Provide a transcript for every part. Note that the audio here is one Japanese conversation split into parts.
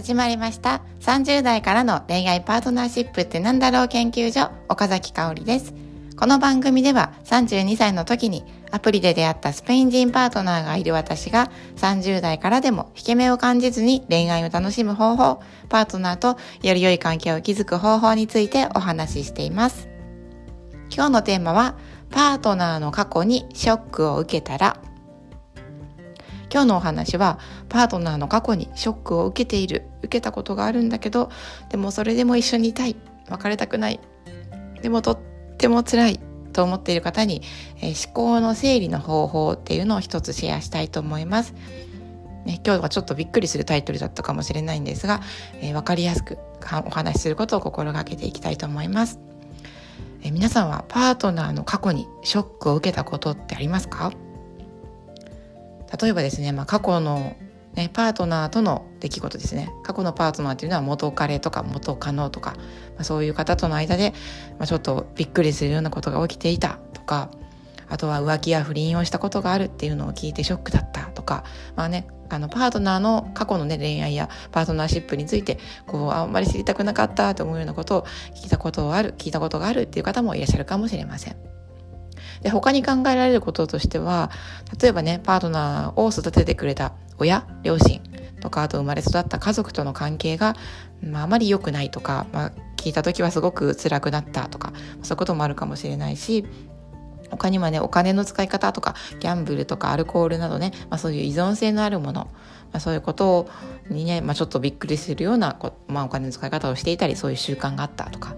始まりました。30代からの恋愛パートナーシップってなんだろう研究所岡崎香織です。この番組では32歳の時にアプリで出会ったスペイン人パートナーがいる私が30代からでも引け目を感じずに恋愛を楽しむ方法パートナーとより良い関係を築く方法についてお話ししています。今日のテーマはパートナーの過去にショックを受けたら今日のお話はパートナーの過去にショックを受けている受けたことがあるんだけどでもそれでも一緒にいたい別れたくないでもとっても辛いと思っている方に、えー、思考の整理の方法っていうのを一つシェアしたいと思います。ね、今日はちょっとびっくりするタイトルだったかもしれないんですが、えー、分かりやすくお話しすることを心がけていきたいと思います。えー、皆さんはパートナーの過去にショックを受けたことってありますか？例えばですね、まあ、過去の、ね、パートナーとの出来事ですね過去のパートナーっていうのは元彼とか元カノとか、まあ、そういう方との間で、まあ、ちょっとびっくりするようなことが起きていたとかあとは浮気や不倫をしたことがあるっていうのを聞いてショックだったとかまあねあのパートナーの過去のね恋愛やパートナーシップについてこうあんまり知りたくなかったと思うようなことを聞いたことある聞いたことがあるっていう方もいらっしゃるかもしれません。で他に考えられることとしては例えばねパートナーを育ててくれた親両親とかあと生まれ育った家族との関係が、まあ、あまり良くないとか、まあ、聞いた時はすごく辛くなったとかそういうこともあるかもしれないし他にはねお金の使い方とかギャンブルとかアルコールなどね、まあ、そういう依存性のあるもの、まあ、そういうことにね、まあ、ちょっとびっくりするようなまあ、お金の使い方をしていたりそういう習慣があったとか。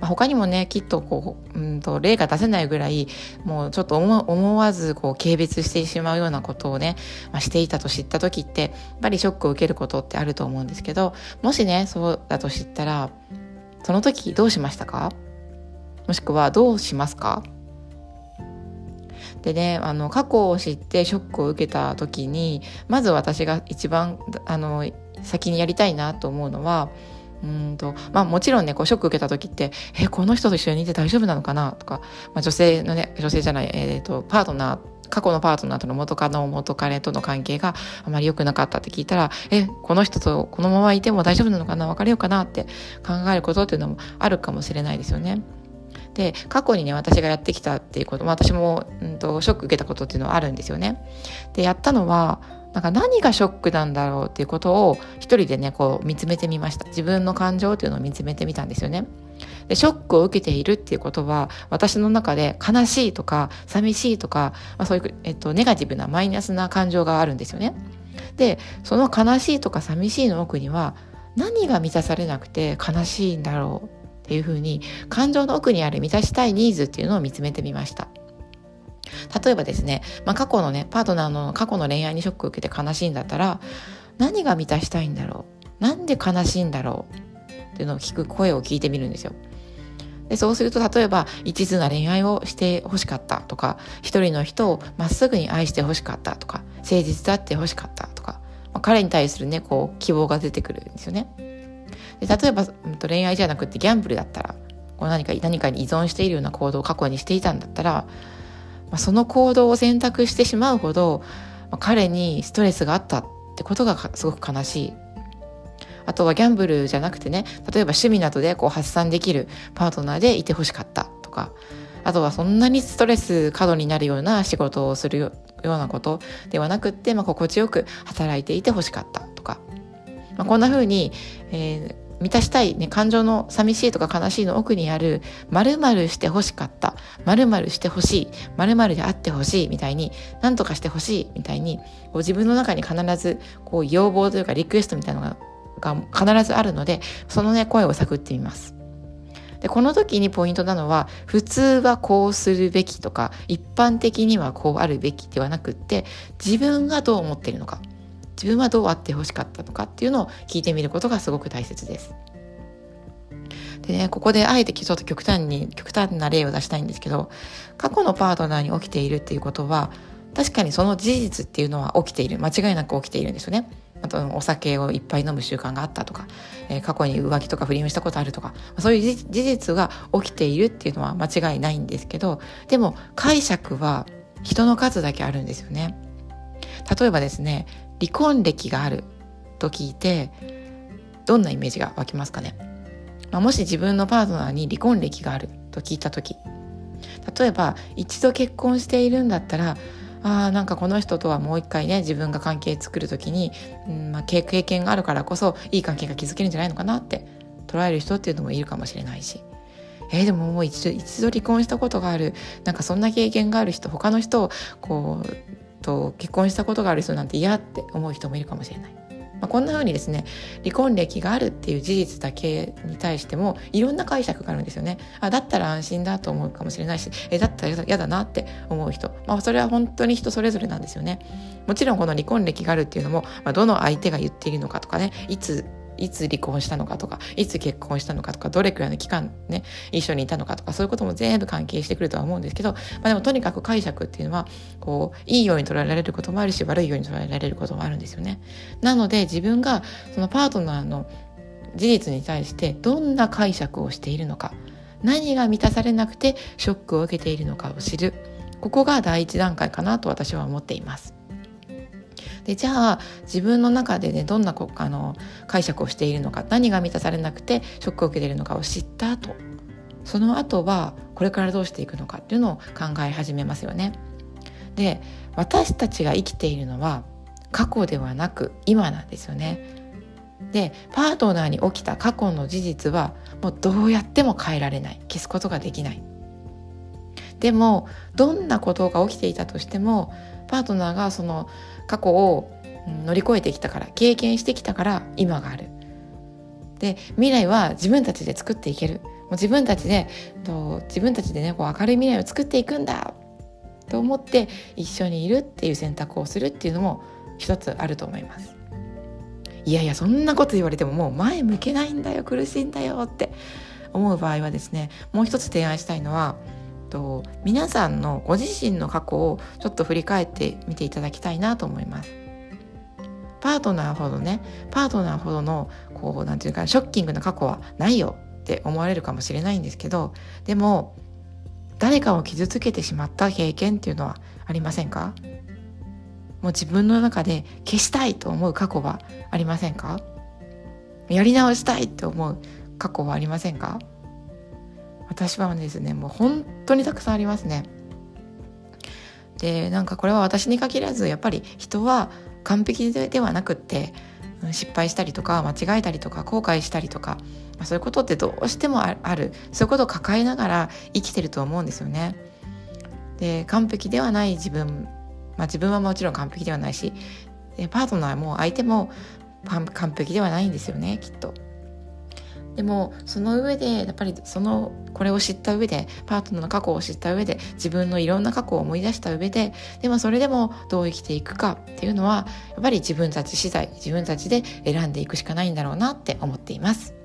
まあ、他にもねきっとこううんと例が出せないぐらいもうちょっと思わずこう軽蔑してしまうようなことをね、まあ、していたと知った時ってやっぱりショックを受けることってあると思うんですけどもしねそうだと知ったらその時どうしましたか？もしくはどうしますか？でねあの過去を知ってショックを受けた時にまず私が一番あの先にやりたいなと思うのはうんとまあ、もちろんねこうショック受けた時って「えこの人と一緒にいて大丈夫なのかな?」とか、まあ、女性のね女性じゃない、えーと、パートナー過去のパートナーとの元カノ元彼との関係があまり良くなかったって聞いたらえこの人とこのままいても大丈夫なのかな別れようかなって考えることっていうのもあるかもしれないですよね。で過去にね私がやってきたっていうこと、まあ、私も、うんとショック受けたことっていうのはあるんですよね。でやったのはなんか何がショックなんだろうっていうことを一人でねこう見つめてみました。自分の感情っていうのを見つめてみたんですよね。でショックを受けているっていうことは私の中で悲しいとか寂しいとか、まあ、そういう、えっと、ネガティブなマイナスな感情があるんですよね。でその悲しいとか寂しいの奥には何が満たされなくて悲しいんだろうっていうふうに感情の奥にある満たしたいニーズっていうのを見つめてみました。例えばですね、まあ、過去のねパートナーの過去の恋愛にショックを受けて悲しいんだったら何が満たしたいんだろう？なんで悲しいんだろう？っていうのを聞く声を聞いてみるんですよ。でそうすると例えば一途な恋愛をしてほしかったとか一人の人をまっすぐに愛してほしかったとか誠実であってほしかったとか、まあ、彼に対するねこう希望が出てくるんですよね。で例えば、恋愛じゃなくてギャンブルだったらこう何か何かに依存しているような行動を過去にしていたんだったらまあ、その行動を選択してしまうほど、まあ、彼にストレスがあったってことがすごく悲しい。あとはギャンブルじゃなくてね例えば趣味などでこう発散できるパートナーでいてほしかったとかあとはそんなにストレス過度になるような仕事をするようなことではなくって、まあ、心地よく働いていてほしかったとか、まあ、こんな風に、えー満たしたい、ね、感情の寂しいとか悲しいの奥にある〇〇して欲しかった。〇〇してほしい。〇〇であってほしい。みたいに何とかしてほしいみたいにこう自分の中に必ずこう要望というかリクエストみたいなのがが必ずあるのでそのね声を探ってみます。でこの時にポイントなのは普通はこうするべきとか一般的にはこうあるべきではなくって自分がどう思っているのか。自分はどうあってほしかったのかっていうのを聞いてみることがすごく大切です。でね、ここであえてちょっと極端に、極端な例を出したいんですけど、過去のパートナーに起きているっていうことは、確かにその事実っていうのは起きている。間違いなく起きているんですよね。あと、お酒をいっぱい飲む習慣があったとか、えー、過去に浮気とか不倫をしたことあるとか、そういう事実が起きているっていうのは間違いないんですけど、でも解釈は人の数だけあるんですよね。例えばですね、離婚歴があると聞いてどんなイメージが湧きますかね、まあ、もし自分のパートナーに離婚歴があると聞いた時。例えば一度結婚しているんだったらあなんかこの人とはもう一回ね自分が関係作る時に、うんまあ、経験があるからこそいい関係が築けるんじゃないのかなって捉える人っていうのもいるかもしれないし。えー、でももう一度一度離婚したことがあるなんかそんな経験がある人他の人をこうと結婚したことがある人なんて嫌って思う人もいるかもしれない。まあ、こんな風にですね離婚歴があるっていう事実だけに対してもいろんな解釈があるんですよね。あだったら安心だと思うかもしれないしえだったら嫌だなって思う人、まあ、それは本当に人それぞれなんですよね。もちろんこの離婚歴があるっていうのも、まあ、どの相手が言っているのかとかねいついつ離婚したのかとかいつ結婚したのかとかどれくらいの期間ね一緒にいたのかとかそういうことも全部関係してくるとは思うんですけど、まあ、でもとにかく解釈っていうのはこういいように捉えられることもあるし悪いように捉えられることもあるんですよね。なので自分がそのパートナーの事実に対してどんな解釈をしているのか何が満たされなくてショックを受けているのかを知るここが第一段階かなと私は思っています。でじゃあ自分の中でねどんなこあの解釈をしているのか何が満たされなくてショックを受けているのかを知った後その後はこれからどうしていくのかっていうのを考え始めますよね。で私たちが生きているのは過去ではなく今なんですよね。でパートナーに起きた過去の事実はもうどうやっても変えられない消すことができないでもどんなことが起きていたとしてもパートナーがその過去を乗り越えてきたから経験してきたから今がある。で未来は自分たちで作っていける。もう自分たちでと自分たちでねこう明るい未来を作っていくんだと思って一緒にいるっていう選択をするっていうのも一つあると思います。いやいやそんなこと言われてももう前向けないんだよ苦しいんだよって思う場合はですねもう一つ提案したいのはと皆さんのご自身の過去をちょっと振り返ってみていただきたいなと思います。パートナーほどねパートナーほどのこうなんていうかショッキングな過去はないよって思われるかもしれないんですけどでも誰かを傷つけてしまった経験っていうのはありませんか？もう自分の中で消したいと思う過去はありませんか？やり直したいって思う過去はありませんか？私はですねもう本当にたくさんありますね。でなんかこれは私に限らずやっぱり人は完璧ではなくって失敗したりとか間違えたりとか後悔したりとか、まあ、そういうことってどうしてもあるそういうことを抱えながら生きてると思うんですよね。で完璧ではない自分、まあ、自分はもちろん完璧ではないしパートナーも相手も完璧ではないんですよねきっと。でもその上でやっぱりそのこれを知った上でパートナーの過去を知った上で自分のいろんな過去を思い出した上ででもそれでもどう生きていくかっていうのはやっぱり自分たち次第自分たちで選んでいくしかないんだろうなって思っています。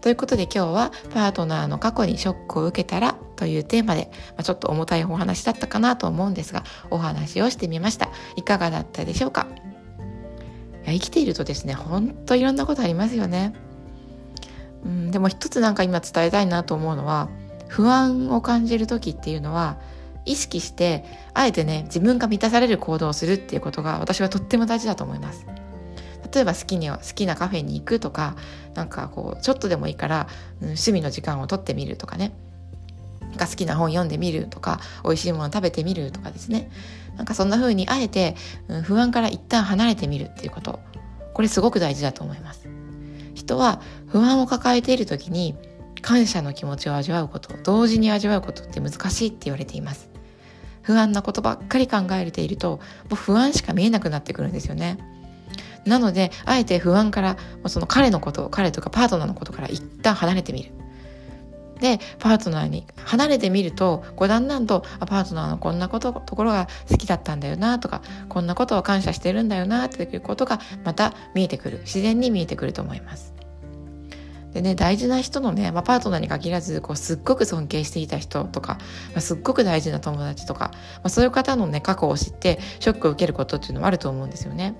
ということで今日はパートナーの過去にショックを受けたらというテーマで、まあ、ちょっと重たいお話だったかなと思うんですがお話をしてみました。いかがだったでしょうか？いや生きているとですねほんといろんなことありますよね。うん、でも一つなんか今伝えたいなと思うのは不安を感じる時っていうのは意識してあえてね自分が満たされる行動をするっていうことが私はとっても大事だと思います。例えば好きに好きなカフェに行くとかなんかこうちょっとでもいいから、うん、趣味の時間をとってみるとかねなんか好きな本読んでみるとか美味しいもの食べてみるとかですねなんかそんな風にあえて、うん、不安から一旦離れてみるっていうことこれすごく大事だと思います。人は不安を抱えている時に感謝の気持ちを味わうこと同時に味わうことって難しいって言われています。不安なことばっかり考えているともう不安しか見えなくなってくるんですよね。なのであえて不安からその彼のこと彼とかパートナーのことから一旦離れてみる。でパートナーに離れてみるとこうだんだんとあパートナーのこんなことところが好きだったんだよなとかこんなことを感謝してるんだよなということがまた見えてくる自然に見えてくると思います。でね大事な人のね、まあ、パートナーに限らずこうすっごく尊敬していた人とか、まあ、すっごく大事な友達とか、まあ、そういう方のね過去を知ってショックを受けることっていうのもあると思うんですよね。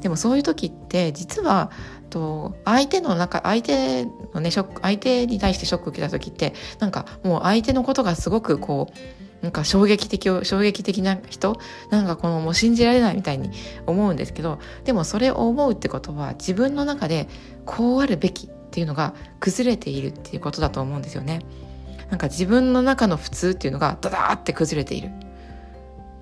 でもそういう時って実はと相手の中相手のねショック相手に対してショックを受けた時ってなんかもう相手のことがすごくこうなんか衝撃的衝撃的な人なんかこのもう信じられないみたいに思うんですけどでもそれを思うってことは自分の中でこうあるべきっていうのが崩れているっていうことだと思うんですよね。なんか自分の中の普通っていうのがダダーって崩れている。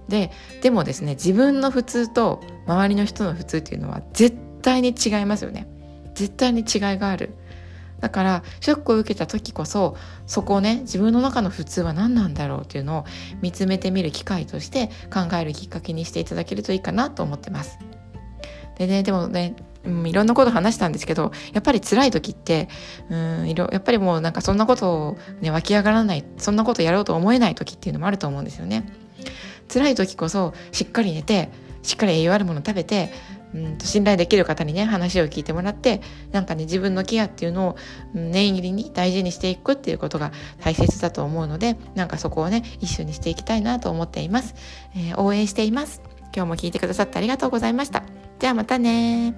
ででもですね自分の普通と周りの人の普通っていうのは絶対に違いますよね。絶対に違いがある。だからショックを受けた時こそそこをね自分の中の普通は何なんだろうっていうのを見つめてみる機会として考えるきっかけにしていただけるといいかなと思ってます。でねでもねうん、いろんなこと話したんですけどやっぱり辛い時ってうんいろやっぱりもうなんかそんなことを、ね、湧き上がらないそんなことやろうと思えない時っていうのもあると思うんですよね。辛い時こそしっかり寝てしっかり栄養あるもの食べてうんと信頼できる方にね話を聞いてもらってなんかね自分のケアっていうのを念入りに大事にしていくっていうことが大切だと思うのでなんかそこをね一緒にしていきたいなと思っています、えー、応援しています。今日も聞いてくださってありがとうございました。じゃあまたね